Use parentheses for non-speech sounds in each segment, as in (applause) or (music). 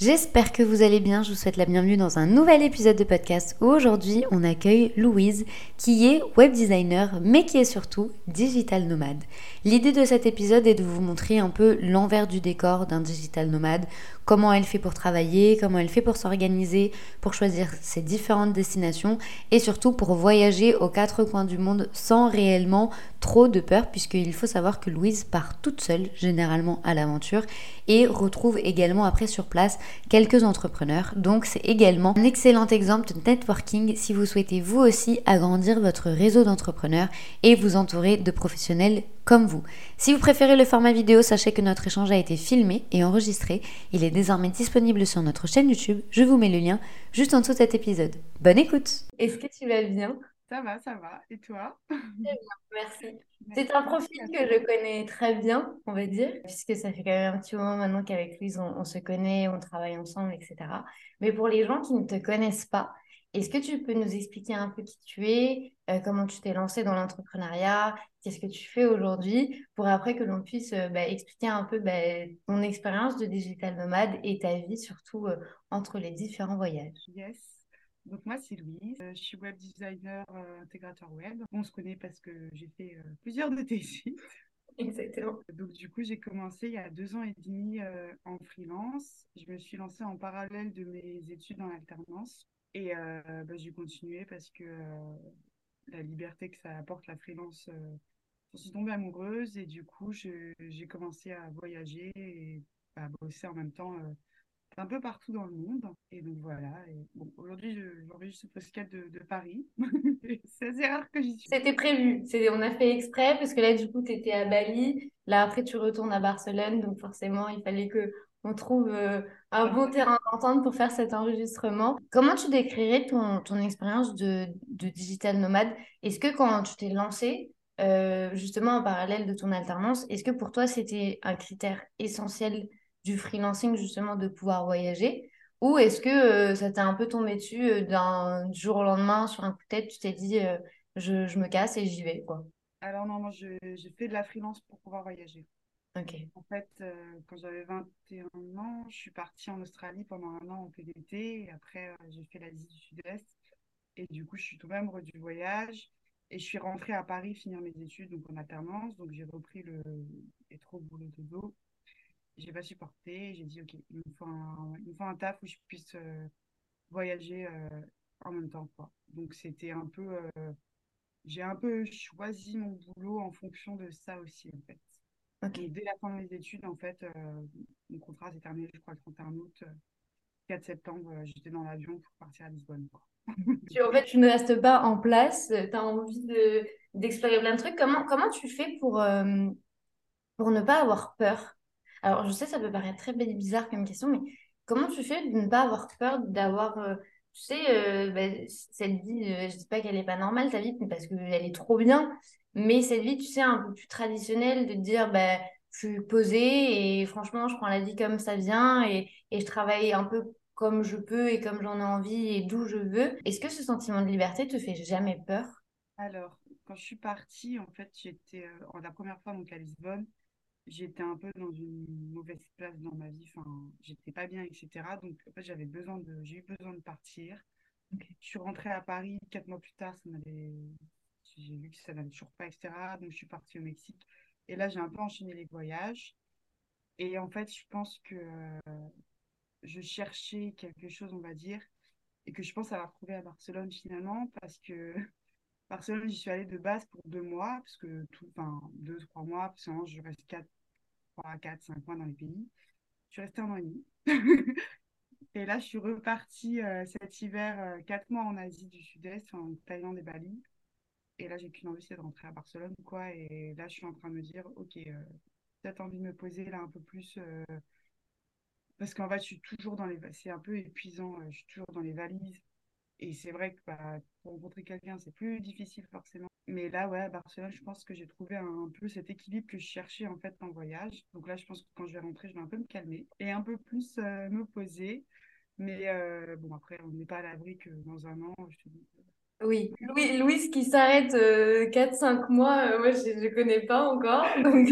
J'espère que vous allez bien, je vous souhaite la bienvenue dans un nouvel épisode de podcast où aujourd'hui on accueille Louise qui est web designer mais qui est surtout digital nomade. L'idée de cet épisode est de vous montrer un peu l'envers du décor d'un digital nomade, comment elle fait pour travailler, comment elle fait pour s'organiser, pour choisir ses différentes destinations et surtout pour voyager aux quatre coins du monde sans réellement trop de peur puisqu'il faut savoir que Louise part toute seule généralement à l'aventure et retrouve également après sur place quelques entrepreneurs. Donc c'est également un excellent exemple de networking si vous souhaitez vous aussi agrandir votre réseau d'entrepreneurs et vous entourer de professionnels comme vous. Si vous préférez le format vidéo, sachez que notre échange a été filmé et enregistré. Il est désormais disponible sur notre chaîne YouTube. Je vous mets le lien juste en dessous de cet épisode. Bonne écoute Est-ce que tu vas bien? Ça va, ça va. Et toi? Bien, merci. C'est un profil que je connais très bien, on va dire, puisque ça fait quand même un petit moment maintenant qu'avec Louise, on, se connaît, on travaille ensemble, etc. Mais pour les gens qui ne te connaissent pas, est-ce que tu peux nous expliquer un peu qui tu es, euh, comment tu t'es lancé dans l'entrepreneuriat, qu'est-ce que tu fais aujourd'hui, pour après que l'on puisse euh, bah, expliquer un peu bah, ton expérience de digital nomade et ta vie surtout euh, entre les différents voyages? Yes. Donc moi c'est Louise, je suis web designer intégrateur web. On se connaît parce que j'ai fait plusieurs de tes (laughs) sites. (laughs) Exactement. Donc du coup j'ai commencé il y a deux ans et demi en freelance. Je me suis lancée en parallèle de mes études en alternance et euh, bah, j'ai continué parce que euh, la liberté que ça apporte la freelance, euh, je suis tombée amoureuse et du coup, j'ai commencé à voyager et à bosser en même temps un peu partout dans le monde. Et donc voilà. Bon, aujourd'hui, j'enregistre ce podcast de, de Paris. (laughs) c'est assez rare que j'y suis. C'était prévu. On a fait exprès parce que là, du coup, tu étais à Bali. Là, après, tu retournes à Barcelone. Donc forcément, il fallait que on trouve euh, un bon terrain d'entente pour faire cet enregistrement. Comment tu décrirais ton, ton expérience de, de, digital nomade? Est-ce que quand tu t'es lancé, euh, justement en parallèle de ton alternance, est-ce que pour toi c'était un critère essentiel du freelancing, justement, de pouvoir voyager? Ou est-ce que euh, ça t'a un peu tombé dessus d'un jour au lendemain, sur un coup de tête, tu t'es dit je, je, me casse et j'y vais quoi? Alors non, moi j'ai fait de la freelance pour pouvoir voyager. En fait, euh, quand j'avais 21 ans, je suis partie en Australie pendant un an en PDT. Après, euh, j'ai fait l'Asie du Sud-Est. Et du coup, je suis tombée amoureuse du voyage. Et je suis rentrée à Paris finir mes études, donc en alternance. Donc, j'ai repris le trop boulot de dos. J'ai pas supporté. J'ai dit, OK, il me faut un, un taf où je puisse euh, voyager en même temps. Quoi. Donc, c'était un peu. j'ai un peu choisi mon boulot en fonction de ça aussi, en fait dès la fin de mes études, en fait, euh, mon contrat s'est terminé, je crois, le 31 août. 4 euh, septembre, euh, j'étais dans l'avion pour partir à Lisbonne. (laughs) tu, en fait, tu ne restes pas en place, tu as envie de, d'explorer plein de trucs. Comment, comment tu fais pour, pour ne pas avoir peur? Alors, je sais, ça peut paraître très bizarre comme question, mais comment tu fais de ne pas avoir peur d'avoir tu sais, bah, cette vie, je ne dis pas qu'elle n'est pas normale, ta vie, parce qu'elle est trop bien, mais cette vie, tu sais, un peu plus traditionnelle, de te dire, bah, je suis posée et franchement, je prends la vie comme ça vient et, et je travaille un peu comme je peux et comme j'en ai envie et d'où je veux. Est-ce que ce sentiment de liberté te fait jamais peur? Alors, quand je suis partie, en fait, j'étais euh, la première fois donc à Lisbonne, j'étais un peu dans une mauvaise place dans ma vie. Enfin, j'étais pas bien, etc. Donc, en fait, j'avais besoin de, j'ai eu besoin de partir. Je suis rentrée à Paris quatre mois plus tard. Ça m'avait j'ai vu que ça n'allait toujours pas, etc. Donc, je suis partie au Mexique. Et là, j'ai un peu enchaîné les voyages. Et en fait, je pense que je cherchais quelque chose, on va dire, et que je pense avoir trouvé à Barcelone finalement, parce que (laughs) Barcelone, j'y suis allée de base pour deux mois, parce que tout, enfin, deux, trois mois, parce que je reste quatre, trois, quatre, cinq mois dans les pays. Je suis restée un an et demi. (laughs) et là, je suis repartie euh, cet hiver, euh, quatre mois en Asie du Sud-Est, en Thaïlande et Bali. Et là, j'ai qu'une envie, c'est de rentrer à Barcelone, quoi. Et là, je suis en train de me dire, ok, euh, peut-être envie de me poser là un peu plus. Euh, parce qu'en fait, je suis toujours dans les. C'est un peu épuisant, euh, je suis toujours dans les valises. Et c'est vrai que bah, pour rencontrer quelqu'un, c'est plus difficile forcément. Mais là, ouais, à Barcelone, je pense que j'ai trouvé un, peu cet équilibre que je cherchais en fait en voyage. Donc là, je pense que quand je vais rentrer, je vais un peu me calmer et un peu plus euh, me poser. Mais bon, après, on n'est pas à l'abri que dans un an, je te dis. Oui, Louis, Louise qui s'arrête 4-5 mois, moi je ne connais pas encore, (laughs) donc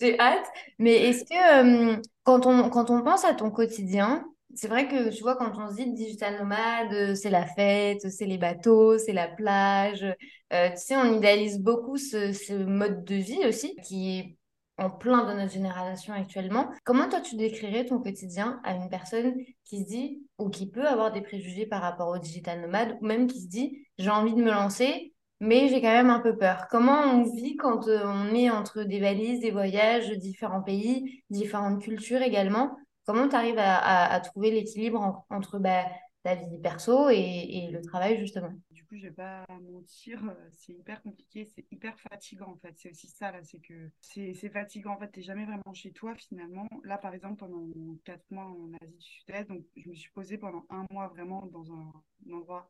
j'ai hâte. Mais est-ce que quand, on, quand on pense à ton quotidien, c'est vrai que tu vois, quand on se dit digital nomade, euh, c'est la fête, c'est les bateaux, c'est la plage. Euh, tu sais, on idéalise beaucoup ce, mode de vie aussi, qui est en plein dans notre génération actuellement. Comment toi, tu décrirais ton quotidien à une personne qui se dit, ou qui peut avoir des préjugés par rapport au digital nomade, ou même qui se dit, j'ai envie de me lancer, mais j'ai quand même un peu peur. Comment on vit quand euh, on est entre des valises, des voyages, différents pays, différentes cultures également? Comment tu arrives à, trouver l'équilibre entre bah, ta vie perso et, le travail, justement? Du coup, je vais pas mentir, euh, c'est hyper compliqué, c'est hyper fatigant, en fait. C'est aussi ça, là, c'est que c'est fatigant, en fait, tu n'es jamais vraiment chez toi, finalement. Là, par exemple, pendant quatre mois en Asie du Sud-Est, je me suis posée pendant un mois vraiment dans un, endroit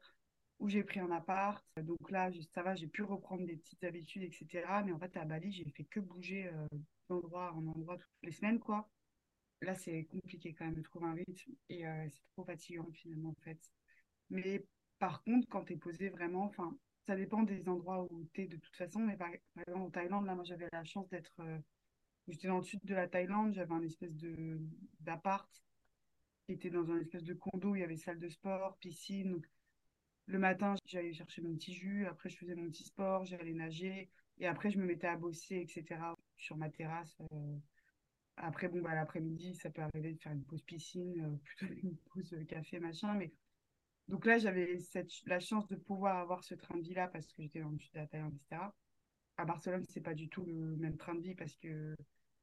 où j'ai pris un appart. Donc là, ça va, j'ai pu reprendre des petites habitudes, etc. Mais en fait, à Bali, j'ai fait que bouger euh, d'endroit en endroit toutes les semaines, quoi là, c'est compliqué quand même de trouver un rythme et euh, c'est trop fatigant finalement en fait. Mais par contre, quand tu es posé vraiment, enfin, ça dépend des endroits où tu es de toute façon. Mais par, exemple, en Thaïlande, là, moi j'avais la chance d'être. Euh, j'étais dans le sud de la Thaïlande, j'avais un espèce d'appart qui était dans un espèce de condo, il y avait salle de sport, piscine. Le matin, j'allais chercher mon petit jus, après je faisais mon petit sport, j'allais nager, et après je me mettais à bosser, etc. sur ma terrasse. Euh, après, bon, bah, l'après-midi, ça peut arriver de faire une pause piscine, euh, (laughs) plutôt une pause euh, café, machin. Mais... Donc là, j'avais la chance de pouvoir avoir ce train de vie-là parce que j'étais dans le sud de la Thaïlande, etc. À Barcelone, c'est pas du tout le même train de vie parce que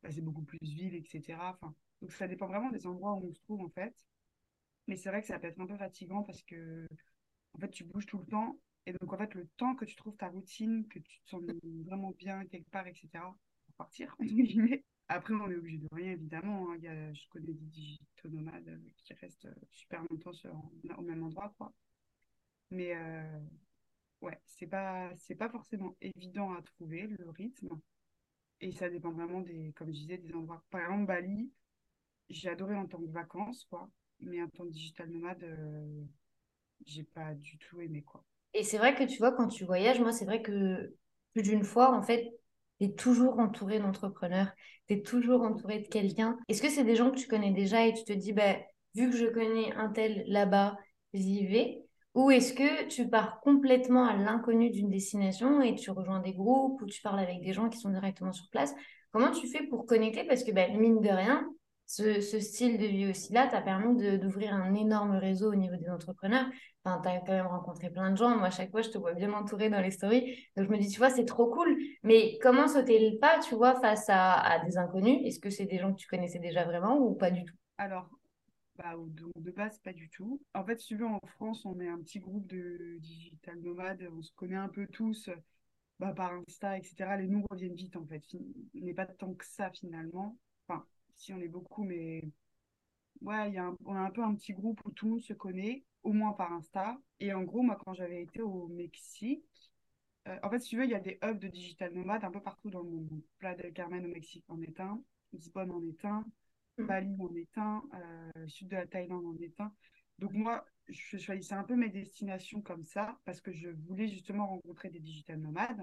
bah, c'est beaucoup plus ville, etc. Enfin, donc ça dépend vraiment des endroits où on se trouve, en fait. Mais c'est vrai que ça peut être un peu fatigant parce que, en fait, tu bouges tout le temps. Et donc, en fait, le temps que tu trouves ta routine, que tu te sens vraiment bien quelque part, etc., pour partir, (laughs) entre guillemets, après, on est obligé de rien, évidemment. Hein. Il y a, je connais des digitaux nomades euh, qui restent euh, super longtemps au même endroit, quoi. Mais euh, ouais, c'est pas, pas forcément évident à trouver le rythme. Et ça dépend vraiment des, comme je disais, des endroits. Par exemple, Bali, j'ai adoré en tant que vacances, quoi. Mais en tant que digital nomade, euh, j'ai pas du tout aimé, quoi. Et c'est vrai que tu vois, quand tu voyages, moi, c'est vrai que plus d'une fois, en fait, tu es toujours entouré d'entrepreneurs, tu es toujours entouré de quelqu'un. Est-ce que c'est des gens que tu connais déjà et tu te dis, bah, vu que je connais un tel là-bas, j'y vais? Ou est-ce que tu pars complètement à l'inconnu d'une destination et tu rejoins des groupes ou tu parles avec des gens qui sont directement sur place? Comment tu fais pour connecter? Parce que, bah, mine de rien, ce, style de vie aussi-là t'a permis d'ouvrir un énorme réseau au niveau des entrepreneurs. Enfin, tu as quand même rencontré plein de gens. Moi, à chaque fois, je te vois bien entourée dans les stories. Donc, je me dis, tu vois, c'est trop cool. Mais comment sauter le pas, tu vois, face à, des inconnus? Est-ce que c'est des gens que tu connaissais déjà vraiment ou pas du tout? Alors, bah, de, base, pas du tout. En fait, si tu veux, en France, on est un petit groupe de digital nomades. On se connaît un peu tous bah, par Insta, etc. Les noms reviennent vite, en fait. Il n'est pas tant que ça, finalement. Enfin, si on est beaucoup, mais ouais, y a on a un peu un petit groupe où tout le monde se connaît, au moins par Insta. Et en gros, moi, quand j'avais été au Mexique, euh, en fait, si tu veux, il y a des hubs de digital nomade un peu partout dans le monde. Playa del Carmen au Mexique en est un, Lisbonne en est un, mm. Bali en est un, euh, sud de la Thaïlande en est un. Donc moi, je choisissais un peu mes destinations comme ça parce que je voulais justement rencontrer des digital nomades.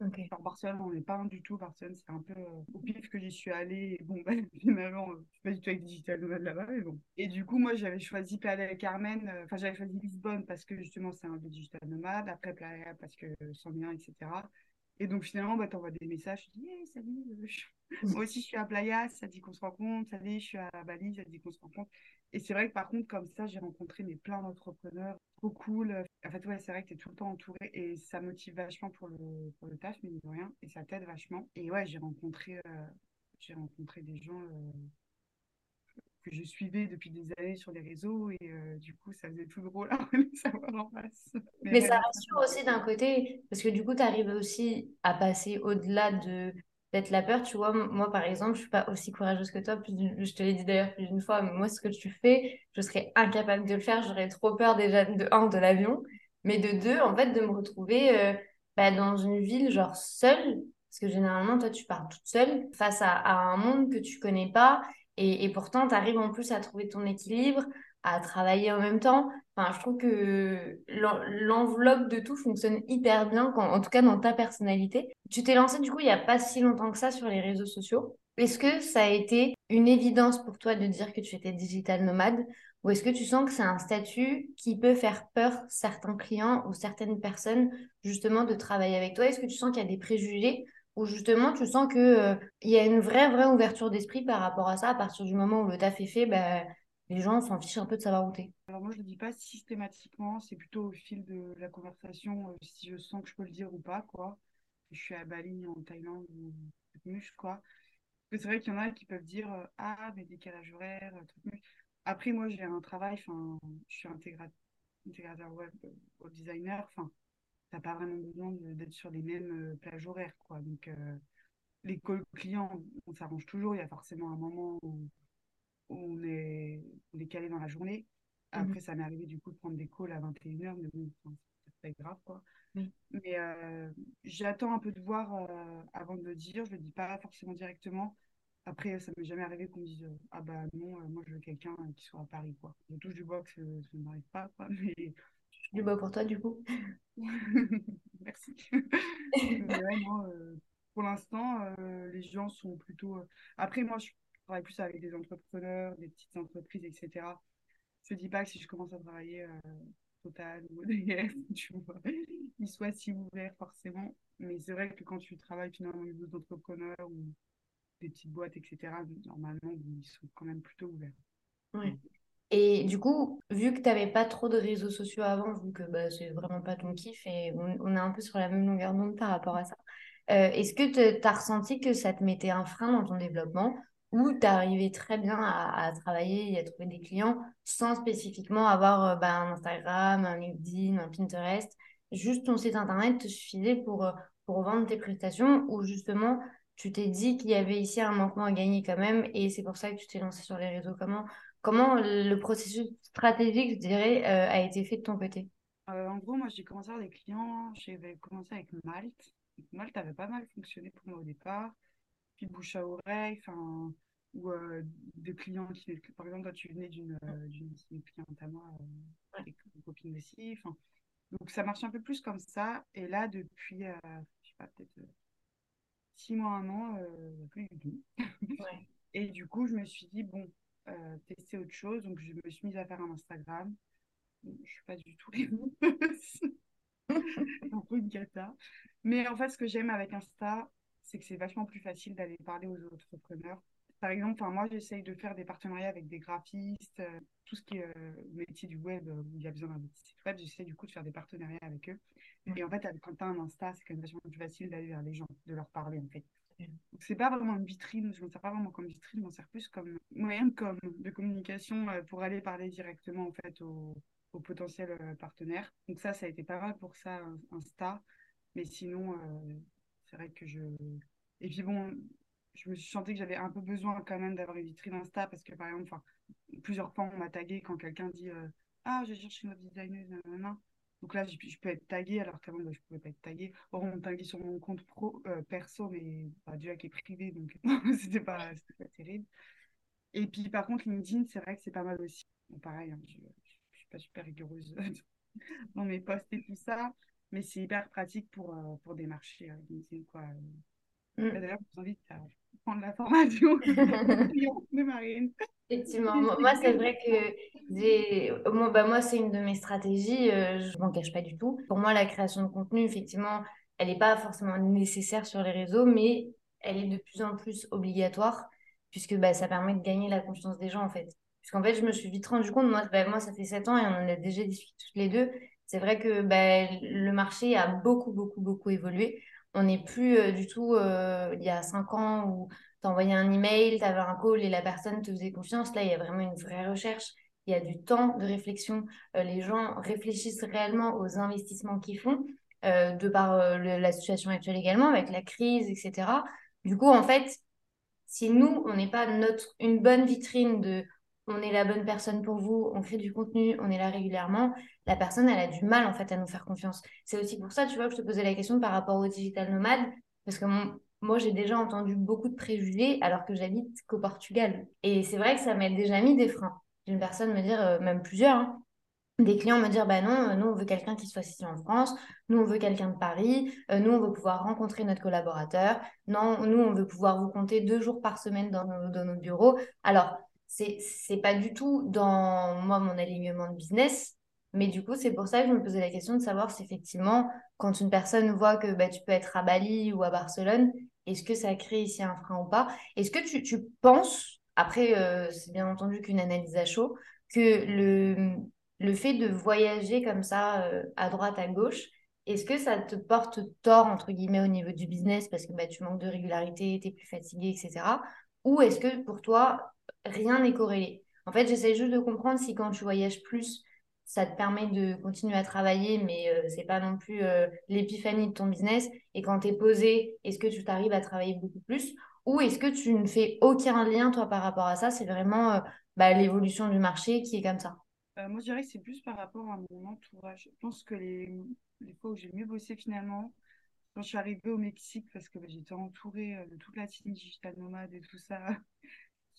Okay. Barcelone, on n'est pas du tout. Barcelone, c'est un peu euh, au pif que j'y suis allée. Bon, (laughs) bah, finalement, euh, je suis pas du tout avec Digital Nomad là-bas, mais bon. Et du coup, moi, j'avais choisi Playa Carmen. Euh, enfin, j'avais choisi Lisbonne parce que justement, c'est un peu Digital Nomade. Après, Playa parce que sans lien, etc. Et donc, finalement, bah, tu envoies des messages. Tu dis, hey, salut, (laughs) moi aussi, je suis à Playa. Ça dit qu'on se rencontre. Salut, je suis à Bali. Ça dit qu'on se rencontre. Et c'est vrai que par contre, comme ça, j'ai rencontré mais plein d'entrepreneurs trop cool. En fait, ouais, c'est vrai que tu es tout le temps entouré et ça motive vachement pour le, pour le taf, mais de rien. Et ça t'aide vachement. Et ouais, j'ai rencontré, euh, j'ai rencontré des gens euh, que je suivais depuis des années sur les réseaux et euh, du coup, ça faisait tout drôle (laughs) à savoir en face. Mais, mais ça rassure aussi d'un côté, parce que du coup, tu arrives aussi à passer au-delà de peut-être la peur, tu vois. Moi, par exemple, je suis pas aussi courageuse que toi. je te l'ai dit d'ailleurs plus d'une fois, mais moi, ce que tu fais, je serais incapable de le faire. J'aurais trop peur déjà, de un, de l'avion, mais de deux, en fait, de me retrouver euh, bah, dans une ville, genre seule, parce que généralement, toi, tu pars toute seule face à, un monde que tu connais pas, et, et pourtant, tu arrives en plus à trouver ton équilibre, à travailler en même temps. Enfin, je trouve que l'enveloppe de tout fonctionne hyper bien, en tout cas dans ta personnalité. Tu t'es lancé du coup il n'y a pas si longtemps que ça sur les réseaux sociaux. Est-ce que ça a été une évidence pour toi de dire que tu étais digital nomade? Ou est-ce que tu sens que c'est un statut qui peut faire peur certains clients ou certaines personnes justement de travailler avec toi? Est-ce que tu sens qu'il y a des préjugés? Ou justement tu sens qu'il euh, y a une vraie, vraie ouverture d'esprit par rapport à ça? À partir du moment où le taf est fait bah, les gens s'en fichent un peu de savoir où t'es. Alors moi, je ne le dis pas systématiquement, c'est plutôt au fil de la conversation, euh, si je sens que je peux le dire ou pas, quoi. Je suis à Bali, en Thaïlande, ou muche, quoi. C'est vrai qu'il y en a qui peuvent dire euh, Ah, mais décalage horaire, truc Après, moi, j'ai un travail, enfin, je suis intégrateur web, web designer, enfin, t'as pas vraiment besoin d'être sur les mêmes euh, plages horaires, quoi. Donc, les clients, on s'arrange toujours, il y a forcément un moment où on est, calé dans la journée. Mhm. Après, ça m'est arrivé du coup de prendre des calls à 21h, mais bon, c'est pas grave quoi. Mais euh, j'attends un peu de voir euh, avant de le dire, je le dis pas forcément directement. Après, ça m'est jamais arrivé qu'on me dise Ah bah non, euh, moi je veux quelqu'un qui soit à Paris quoi. Je touche du bois que ça, ne m'arrive pas quoi. (laughs) Mais... Du bois pour toi du coup (laughs) Merci. (laughs) pour l'instant, les gens sont plutôt. Après, moi je travaille plus avec des entrepreneurs, des petites entreprises, etc. Je ne dis pas que si je commence à travailler euh, Total ou EDF, (laughs) tu vois, ils soient si ouverts forcément. Mais c'est vrai que quand tu travailles finalement avec d'autres entrepreneurs ou des petites boîtes, etc., normalement, ils sont quand même plutôt ouverts. Ouais. Et du coup, vu que tu n'avais pas trop de réseaux sociaux avant, vu que bah, c'est vraiment pas ton kiff et on, est un peu sur la même longueur d'onde par rapport à ça, euh, est-ce que tu as ressenti que ça te mettait un frein dans ton développement où tu arrivais très bien à, travailler et à trouver des clients sans spécifiquement avoir euh, bah, un Instagram, un LinkedIn, un Pinterest. Juste ton site internet te suffisait pour, euh, pour vendre tes prestations ou justement tu t'es dit qu'il y avait ici un manquement à gagner quand même et c'est pour ça que tu t'es lancé sur les réseaux? Comment, comment le processus stratégique, je dirais, euh, a été fait de ton côté? En gros, moi j'ai commencé à des clients, j'avais commencé avec Malte. Malte avait pas mal fonctionné pour moi au départ puis bouche à oreille, enfin, ou euh, des clients qui, par exemple, toi, tu venais d'une euh, cliente à moi, euh, une copine aussi, enfin, donc ça marche un peu plus comme ça. Et là, depuis, euh, je sais pas, peut-être six mois, un an, plus du tout. (laughs) Et du coup, je me suis dit, bon, tester autre chose. Donc, je me suis mise à faire un Instagram. Je suis pas du tout (laughs) (laughs) un peu une cata. Mais en fait, ce que j'aime avec Insta, c'est que c'est vachement plus facile d'aller parler aux entrepreneurs. Par exemple, moi, j'essaye de faire des partenariats avec des graphistes, euh, tout ce qui est euh, métier du web, euh, où il y a besoin d'un site web, j'essaie du coup de faire des partenariats avec eux. Et en fait, quand tu as un Insta, c'est quand même vachement plus facile d'aller vers les gens, de leur parler, en fait. Donc, c'est pas vraiment une vitrine, je ne sers pas vraiment comme vitrine, je m'en sers plus comme moyen de, com, de communication pour aller parler directement, en fait, aux, aux potentiels partenaires. Donc ça, ça a été pas mal pour ça, Insta. Mais sinon, c'est vrai que je. Et puis bon, je me suis sentie que j'avais un peu besoin quand même d'avoir une vitrine Insta parce que par exemple, plusieurs fois on m'a tagué quand quelqu'un dit euh, Ah, je cherche une web designer, Donc là, je, peux être taguée alors qu'avant, bah, je ne pouvais pas être taguée. Or, on tagué sur mon compte pro, euh, perso, mais bah, qui est privé, donc (laughs) c'était pas, pas terrible. Et puis par contre, LinkedIn, c'est vrai que c'est pas mal aussi. pareil, hein, je ne suis pas super rigoureuse (laughs) dans mes posts et tout ça mais c'est hyper pratique pour, euh, pour démarcher euh, quoi. Mm. Bah, d'ailleurs, je vous invite à prendre la formation (laughs) de Marine. Effectivement, (laughs) moi, c'est vrai que moi, bah, moi c'est une de mes stratégies, euh, je ne m'en cache pas du tout. Pour moi, la création de contenu, effectivement, elle n'est pas forcément nécessaire sur les réseaux, mais elle est de plus en plus obligatoire, puisque bah, ça permet de gagner la confiance des gens, en fait. Puisqu'en fait, je me suis vite rendu compte, moi, bah, moi ça fait 7 ans et on en a déjà discuté toutes les deux, c'est vrai que ben, le marché a beaucoup, beaucoup, beaucoup évolué. On n'est plus euh, du tout euh, il y a cinq ans où tu envoyais un email, tu avais un call et la personne te faisait confiance. Là, il y a vraiment une vraie recherche. Il y a du temps de réflexion. Euh, les gens réfléchissent réellement aux investissements qu'ils font, de par la situation actuelle également, avec la crise, etc. Du coup, en fait, si nous, on n'est pas notre, une bonne vitrine de on est la bonne personne pour vous, on crée du contenu, on est là régulièrement, la personne, elle a du mal en fait à nous faire confiance. C'est aussi pour ça, tu vois, que je te posais la question par rapport au digital nomade, parce que moi, j'ai déjà entendu beaucoup de préjugés alors que j'habite qu'au Portugal. Et c'est vrai que ça m'a déjà mis des freins. Une personne me dire, euh, même plusieurs, hein, des clients me dire bah non, euh, nous on veut quelqu'un qui soit ici en France, nous on veut quelqu'un de Paris, euh, nous on veut pouvoir rencontrer notre collaborateur, non, nous on veut pouvoir vous compter deux jours par semaine dans nos, dans nos bureaux. Alors, c'est c'est pas du tout dans moi mon alignement de business, mais du coup c'est pour ça que je me posais la question de savoir si effectivement quand une personne voit que bah, tu peux être à Bali ou à Barcelone, est-ce que ça crée ici un frein ou pas? Est-ce que tu, tu penses, après euh, c'est bien entendu qu'une analyse à chaud, que le le fait de voyager comme ça euh, à droite, à gauche, est-ce que ça te porte tort, entre guillemets, au niveau du business parce que bah, tu manques de régularité, tu es plus fatigué, etc. Ou est-ce que pour toi, rien n'est corrélé En fait, j'essaie juste de comprendre si quand tu voyages plus, ça te permet de continuer à travailler, mais euh, c'est pas non plus euh, l'épiphanie de ton business. Et quand tu es posé, est-ce que tu t'arrives à travailler beaucoup plus? Ou est-ce que tu ne fais aucun lien, toi, par rapport à ça? C'est vraiment bah, l'évolution du marché qui est comme ça euh, moi, je dirais que c'est plus par rapport à mon entourage. Je pense que les, les fois où j'ai mieux bossé finalement, quand je suis arrivée au Mexique, parce que bah, j'étais entourée euh, de toute la team digital nomade et tout ça,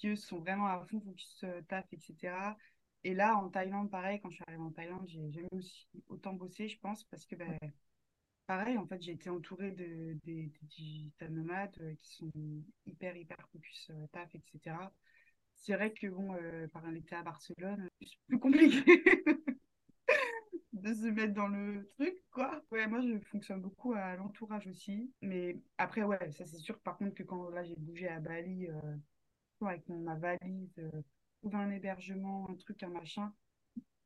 eux sont vraiment à fond, focus euh, taf, etc. Et là, en Thaïlande, pareil, quand je suis arrivée en Thaïlande, j'ai jamais aussi autant bossé, je pense, parce que bah, pareil, en fait, j'ai été entourée de, des, digital nomades qui sont hyper, hyper focus taf, etc c'est vrai que bon, euh, par un été à Barcelone, (laughs) c'est plus compliqué (laughs) de se mettre dans le truc, quoi. Ouais, moi, je fonctionne beaucoup à l'entourage aussi. Mais après, ouais, ça, c'est sûr. Par contre, que quand là, j'ai bougé à Bali, euh, avec ma valise, euh, trouver un hébergement, un truc, un machin,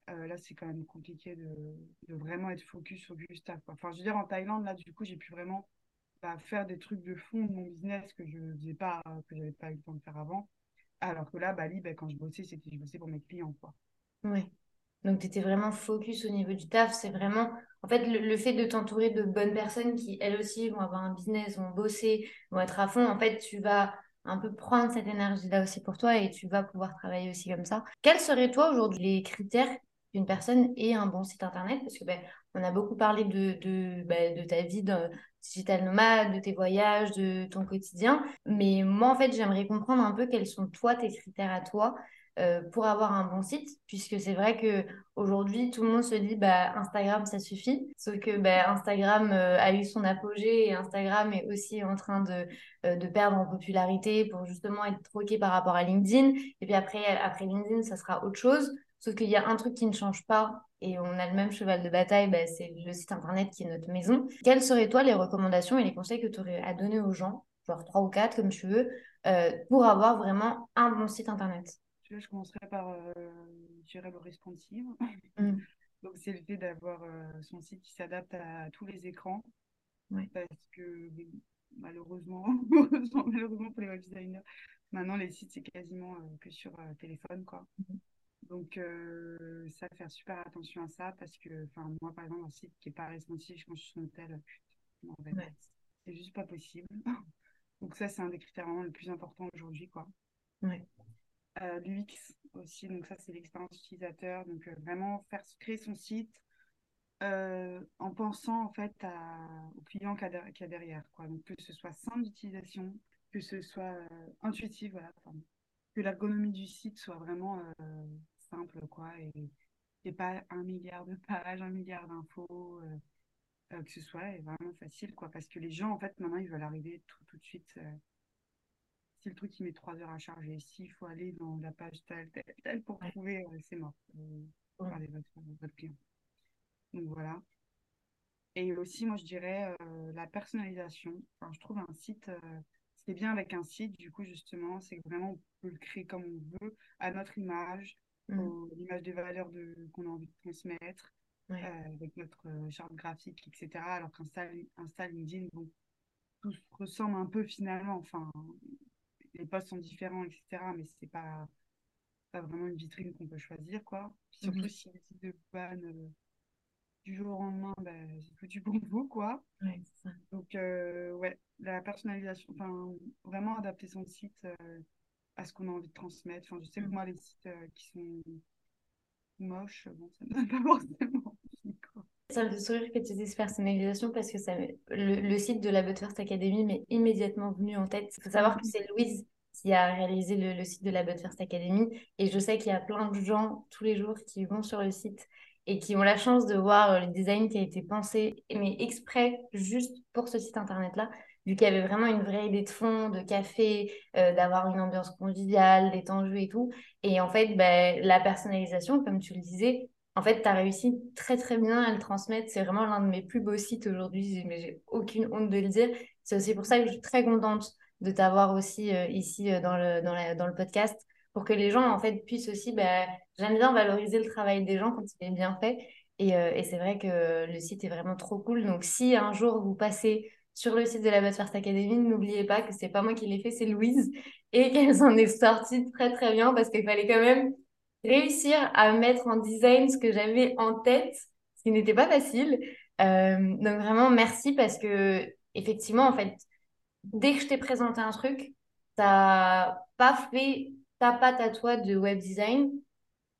euh, là, c'est quand même compliqué de, vraiment être focus au Gustave. Enfin, je veux dire, en Thaïlande, là, du coup, j'ai pu vraiment bah, faire des trucs de fond de mon business que je faisais pas, pas eu le temps de faire avant. Alors que là, Bali, ben, quand je bossais, c'était je bossais pour mes clients. Quoi. Oui. Donc, tu étais vraiment focus au niveau du taf. C'est vraiment, en fait, le, fait de t'entourer de bonnes personnes qui, elles aussi, vont avoir un business, vont bosser, vont être à fond. En fait, tu vas un peu prendre cette énergie-là aussi pour toi et tu vas pouvoir travailler aussi comme ça. Quels seraient, toi, aujourd'hui, les critères qu'une personne ait un bon site internet? Parce que ben, on a beaucoup parlé de, de, ben, de ta vie de digital nomade, de tes voyages, de ton quotidien. Mais moi, en fait, j'aimerais comprendre un peu quels sont, toi, tes critères à toi euh, pour avoir un bon site, puisque c'est vrai que aujourd'hui tout le monde se dit bah Instagram ça suffit, sauf que bah, Instagram euh, a eu son apogée et Instagram est aussi en train de, euh, de perdre en popularité pour justement être troqué par rapport à LinkedIn. Et puis après après LinkedIn ça sera autre chose. Sauf qu'il y a un truc qui ne change pas et on a le même cheval de bataille, bah, c'est le site internet qui est notre maison. Quelles seraient toi les recommandations et les conseils que tu aurais à donner aux gens, genre trois ou quatre comme tu veux, pour avoir vraiment un bon site internet? Je commencerai par euh, le responsive. Mm. (laughs) Donc c'est le fait d'avoir euh, son site qui s'adapte à tous les écrans. Parce que malheureusement, (laughs) malheureusement pour les web designers, maintenant les sites c'est quasiment que sur téléphone. quoi. Mm. Donc, euh, ça, faire super attention à ça parce que, enfin, moi, par exemple, un site qui n'est pas responsif quand je suis sur hôtel, c'est juste pas possible. (laughs) donc, ça, c'est un des critères vraiment le plus important aujourd'hui, quoi. Ouais. Euh, L'UX aussi, donc ça, c'est l'expérience utilisateur. Donc, euh, vraiment faire créer son site en pensant, en fait, au client qu'il y, a derrière, quoi. Donc, que ce soit simple d'utilisation, que ce soit intuitif, voilà, que l'ergonomie du site soit vraiment simple, quoi, et, pas un milliard de pages, un milliard d'infos, euh, euh, que ce soit vraiment facile, quoi, parce que les gens, en fait, maintenant, ils veulent arriver tout, tout de suite. Euh, si le truc, il met trois heures à charger, s'il faut aller dans la page telle, telle, telle pour trouver, c'est mort. Parlez votre, votre client. Donc voilà. Et aussi, moi, je dirais la personnalisation. Enfin, je trouve un site, ce qui est bien avec un site, du coup, justement, c'est que vraiment, on peut le créer comme on veut, à notre image, Mm. l'image des valeurs de, qu'on a envie de transmettre, euh, avec notre euh, charte graphique, etc. Alors qu'Insta, Insta, LinkedIn, bon, tout ressemble un peu finalement. Enfin, les posts sont différents, etc. Mais c'est pas, pas vraiment une vitrine qu'on peut choisir, quoi. surtout mm-hmm. si décide de ban euh, du jour au lendemain, ben, c'est foutu pour vous, quoi. Donc, ouais, la personnalisation, enfin, vraiment adapter son site à ce qu'on a envie de transmettre. Enfin, je sais que Mm. moi, les sites euh, qui sont moches, bon, ça me donne pas (laughs) forcément envie, quoi. Ça me fait sourire que tu dises personnalisation parce que ça le, le site de la But First Academy m'est immédiatement venu en tête. Il faut savoir que c'est Louise qui a réalisé le, site de la But First Academy et je sais qu'il y a plein de gens tous les jours qui vont sur le site et qui ont la chance de voir euh, le design qui a été pensé, mais exprès juste pour ce site internet-là, vu qu'il y avait vraiment une vraie idée de fond, de café, euh, d'avoir une ambiance conviviale, des temps jeux et tout. Et en fait, ben, la personnalisation, comme tu le disais, en fait, tu as réussi très très bien à le transmettre. C'est vraiment l'un de mes plus beaux sites aujourd'hui, mais j'ai aucune honte de le dire. C'est aussi pour ça que je suis très contente de t'avoir aussi euh, ici euh, dans le, dans la- dans le podcast, pour que les gens en fait puissent aussi, bah, j'aime bien valoriser le travail des gens quand il est bien fait. Et, euh, et c'est vrai que le site est vraiment trop cool. Donc si un jour vous passez sur le site de la But First Academy, n'oubliez pas que c'est pas moi qui l'ai fait, c'est Louise, (laughs) et qu'elle s'en est sortie très très bien parce qu'il fallait quand même réussir à mettre en design ce que j'avais en tête, ce qui n'était pas facile. Donc vraiment merci parce que effectivement en fait dès que je t'ai présenté un truc, t'as pas fait ta patte à toi de web design,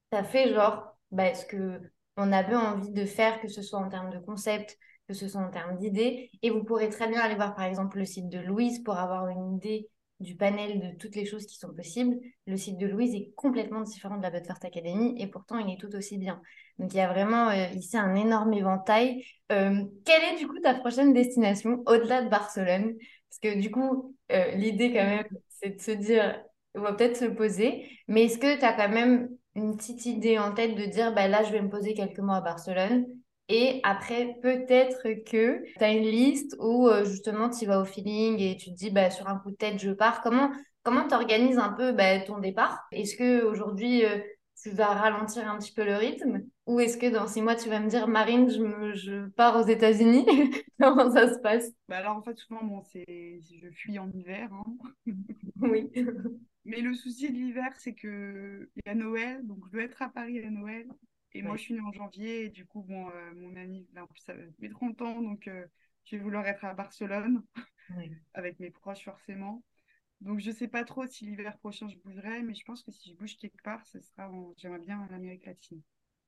t'as fait genre bah, ce que on avait envie de faire, que ce soit en termes de concept, que ce soit en termes d'idées. Et vous pourrez très bien aller voir par exemple le site de Louise pour avoir une idée du panel de toutes les choses qui sont possibles. Le site de Louise est complètement différent de la But First Academy et pourtant il est tout aussi bien. Donc il y a vraiment euh, ici un énorme éventail. Euh, quelle est du coup ta prochaine destination au-delà de Barcelone? Parce que du coup, euh, l'idée quand même, c'est de se dire, on va peut-être se poser, mais est-ce que tu as quand même une petite idée en tête de dire, bah là, je vais me poser quelques mois à Barcelone et après, peut-être que tu as une liste où euh, justement tu vas au feeling et tu te dis, bah, sur un coup de tête, je pars. Comment comment tu organises un peu bah, ton départ? Est-ce que aujourd'hui euh, tu vas ralentir un petit peu le rythme? Ou est-ce que dans six mois, tu vas me dire, Marine, je, me- je pars aux États-Unis? (laughs) Comment ça se passe? Bah alors, en fait, souvent, bon, c'est... je fuis en hiver, hein. (laughs) Oui. (laughs) Mais le souci de l'hiver, c'est que il y a Noël, donc je dois être à Paris à Noël. Et moi, je suis née en janvier, et du coup, bon, euh, mon ami, là, en plus, ça va être mes 30 ans, donc euh, je vais vouloir être à Barcelone, avec mes proches, forcément. Donc, je sais pas trop si l'hiver prochain, je bougerai, mais je pense que si je bouge quelque part, ce sera en... j'aimerais bien en Amérique latine.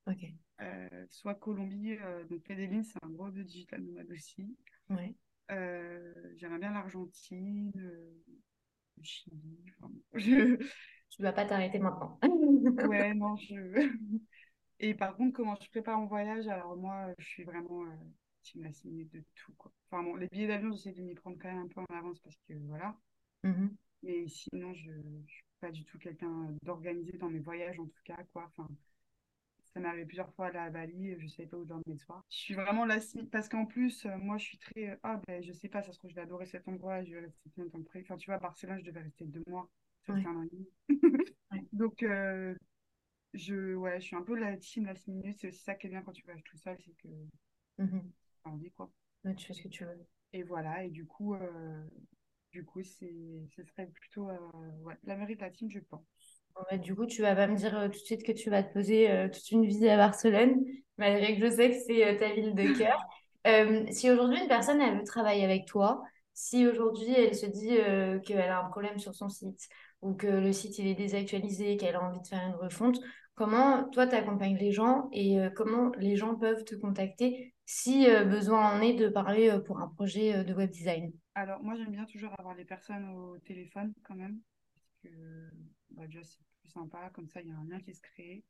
Ok. Euh, soit Colombie, euh, donc Medellín, c'est un gros de digital nomade aussi. Ouais. Euh, j'aimerais bien l'Argentine, le Chili, enfin, je... (laughs) Tu vas pas t'arrêter maintenant. (laughs) Ouais, non, (laughs) je... Et par contre, comment je prépare mon voyage, alors moi, je suis vraiment team last minute de tout, quoi. Enfin bon, les billets d'avion, j'essaie de m'y prendre quand même un peu en avance parce que voilà. Mhm. Mais sinon, je ne suis pas du tout quelqu'un d'organisé dans mes voyages, en tout cas, quoi. Enfin, ça m'est arrivé plusieurs fois à la Bali, je ne savais pas où dormir le soir. Je suis vraiment minute parce qu'en plus, euh, moi, je suis très... euh, Ah, ben, je sais pas, ça se trouve, je vais adorer cet endroit, je vais rester plus longtemps près. Enfin, tu vois, à Barcelone, je devais rester deux mois. Ça Ouais. fait un an et demi. Ouais. (laughs) Donc, euh, je, ouais, je suis un peu la team last minute. C'est aussi ça qui est bien quand tu voyages tout seul, c'est que Mhm. t'as envie, quoi. Ouais, Tu fais ce que tu veux. Et voilà, et du coup, euh, du coup, c'est, ce serait plutôt euh, ouais, l'Amérique latine, je pense. Du coup, tu vas pas me dire euh, tout de suite que tu vas te poser euh, toute une vie à Barcelone, (laughs) malgré que je sais que c'est euh, ta ville de (laughs) cœur. Si aujourd'hui une personne elle veut travailler avec toi, si aujourd'hui elle se dit qu'elle a un problème sur son site ou que le site il est désactualisé, qu'elle a envie de faire une refonte, comment toi tu accompagnes les gens et comment les gens peuvent te contacter si besoin en est de parler pour un projet de web design? Alors, moi, j'aime bien toujours avoir les personnes au téléphone quand même, que bah, déjà, c'est plus sympa, comme ça, il y a un lien qui se crée.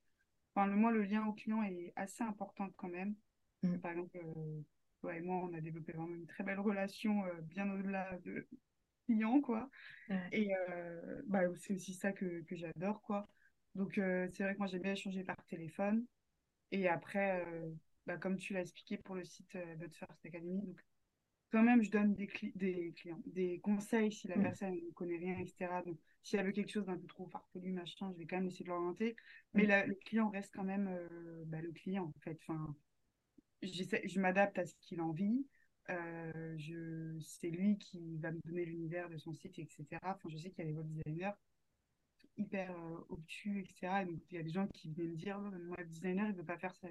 Enfin, le, moi, le lien au client est assez important quand même. Mm. Par exemple, euh, toi et moi, on a développé vraiment une très belle relation, euh, bien au-delà de client, quoi. Et euh, bah, c'est aussi ça que, que j'adore, quoi. Donc, euh, c'est vrai que moi, j'aime bien échanger par téléphone. Et après, bah, comme tu l'as expliqué pour le site But First Academy, donc quand même, je donne des, cli- des clients, des conseils si la Mm. personne ne connaît rien, etc. Donc, si elle veut quelque chose d'un peu trop farfelu, machin, je vais quand même essayer de l'orienter. Mais Mm. la- le client reste quand même euh, bah, le client, en fait. Enfin, je m'adapte à ce qu'il a envie. Euh, je, c'est lui qui va me donner l'univers de son site, etc. Enfin, je sais qu'il y a des web designers hyper euh, obtus, etc. Et donc, il y a des gens qui viennent me dire, oh, mon web designer, il ne veut pas faire ça.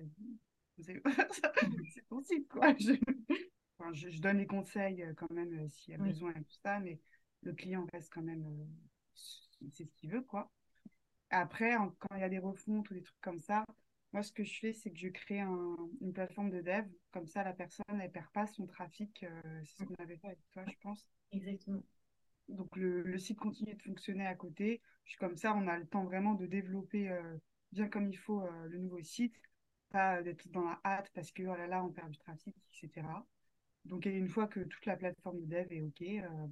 Ça (laughs) C'est ton site, quoi. (laughs) Je, enfin, je, je donne les conseils quand même s'il y a Oui. besoin et tout ça, mais le client reste quand même c'est ce qu'il veut, quoi. Après, quand il y a des refontes ou des trucs comme ça, moi, ce que je fais, c'est que je crée une plateforme de dev. Comme ça, la personne, elle perd pas son trafic. Euh, c'est ce qu'on avait fait avec toi, je pense. Exactement. Donc, le, site continue de fonctionner à côté. Puis comme ça, on a le temps vraiment de développer euh, bien comme il faut euh, le nouveau site. Pas d'être dans la hâte parce que, oh là là, on perd du trafic, etc. Donc, une fois que toute la plateforme de dev est OK,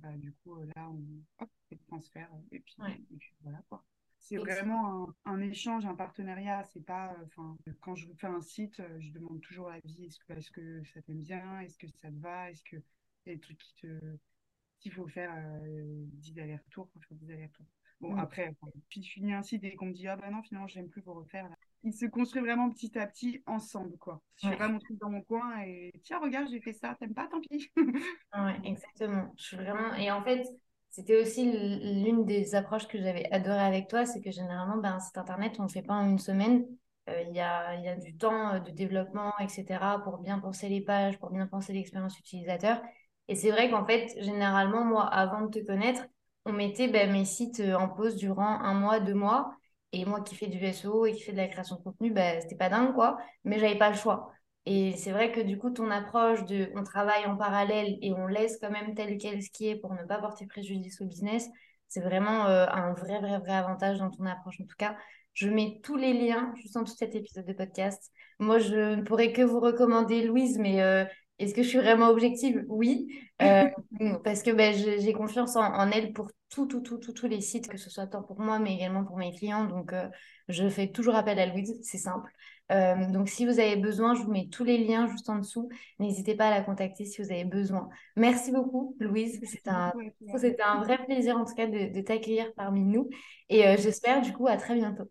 bah, du coup, là, on hop, fait le transfert. Et puis, et puis voilà quoi. C'est vraiment un, échange, un partenariat. C'est pas, enfin, quand je fais un site, euh, je demande toujours l'avis. Est-ce que, est que ça t'aime bien Est-ce que ça te va Est-ce que y a des trucs qui te, qu'il faut faire euh, 10 allers-retours, des allers-retours. Bon, mm. après, puis je finis un site et qu'on me dit, ah ben non, finalement, j'aime plus vous refaire. Là. Il se construit vraiment petit à petit ensemble, quoi. Je mon truc dans mon coin et tiens, regarde, j'ai fait ça, t'aimes pas, tant pis. (laughs) ouais, exactement. Je suis vraiment. Et en fait, c'était aussi l'une des approches que j'avais adoré avec toi, c'est que généralement, ben, un site internet, on ne fait pas en une semaine. Euh, il y, a, y, a, du temps euh, de développement, etc., pour bien penser les pages, pour bien penser l'expérience utilisateur. Et c'est vrai qu'en fait, généralement, moi, avant de te connaître, on mettait ben, mes sites euh, en pause durant un mois, deux mois. Et moi qui fais du SEO et qui fais de la création de contenu, ben, c'était pas dingue, quoi. Mais j'avais pas le choix. Et c'est vrai que du coup, ton approche de on travaille en parallèle et on laisse quand même tel quel ce qui est pour ne pas porter préjudice au business, c'est vraiment euh, un vrai, vrai, vrai avantage dans ton approche. En tout cas, je mets tous les liens juste en dessous de cet épisode de podcast. Moi, je ne pourrais que vous recommander Louise, mais euh, est-ce que je suis vraiment objective? Oui, euh, (laughs) parce que ben, j'ai confiance en, elle pour tout, tout, tout, tous les sites, que ce soit tant pour moi, mais également pour mes clients. Donc, je fais toujours appel à Louise, c'est simple. Euh, donc, si vous avez besoin, je vous mets tous les liens juste en dessous. N'hésitez pas à la contacter si vous avez besoin. Merci beaucoup, Louise. C'était un, un, vrai plaisir, en tout cas, de, t'accueillir parmi nous. Et euh, j'espère, du coup, à très bientôt.